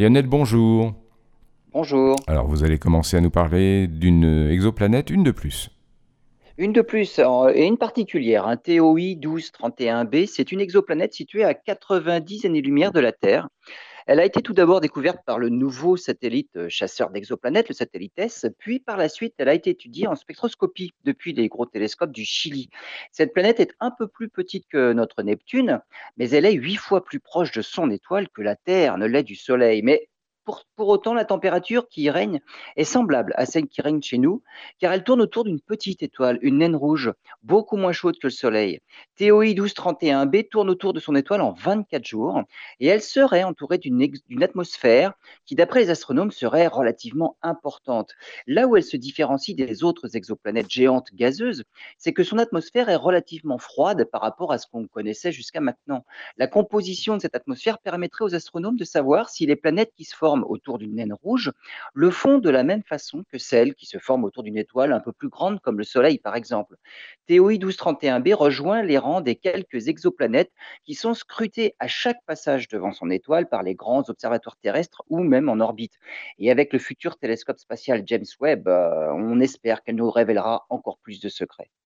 Lionel, bonjour. Bonjour. Alors, vous allez commencer à nous parler d'une exoplanète, une de plus. Une de plus, en- et une particulière, un TOI 1231b, c'est une exoplanète située à 90 années-lumière de la Terre. Elle a été tout d'abord découverte par le nouveau satellite euh, chasseur d'exoplanètes, le satellite S, puis par la suite, elle a été étudiée en spectroscopie depuis les gros télescopes du Chili. Cette planète est un peu plus petite que notre Neptune, mais elle est huit fois plus proche de son étoile que la Terre ne l'est du Soleil. Mais pour, autant, la température qui y règne est semblable à celle qui règne chez nous, car elle tourne autour d'une petite étoile, une naine rouge, beaucoup moins chaude que le Soleil. TOI 1231b tourne autour de son étoile en 24 jours et elle serait entourée d'une atmosphère qui, d'après les astronomes, serait relativement importante. Là où elle se différencie des autres exoplanètes géantes gazeuses, c'est que son atmosphère est relativement froide par rapport à ce qu'on connaissait jusqu'à maintenant. La composition de cette atmosphère permettrait aux astronomes de savoir si les planètes qui se forment autour d'une naine rouge le font de la même façon que celles qui se forment autour d'une étoile un peu plus grande comme le Soleil par exemple. TOI 1231b rejoint les rangs des quelques exoplanètes qui sont scrutées à chaque passage devant son étoile par les grands observatoires terrestres ou même en orbite. Et avec le futur télescope spatial James Webb, euh, on espère qu'elle nous révélera encore plus de secrets.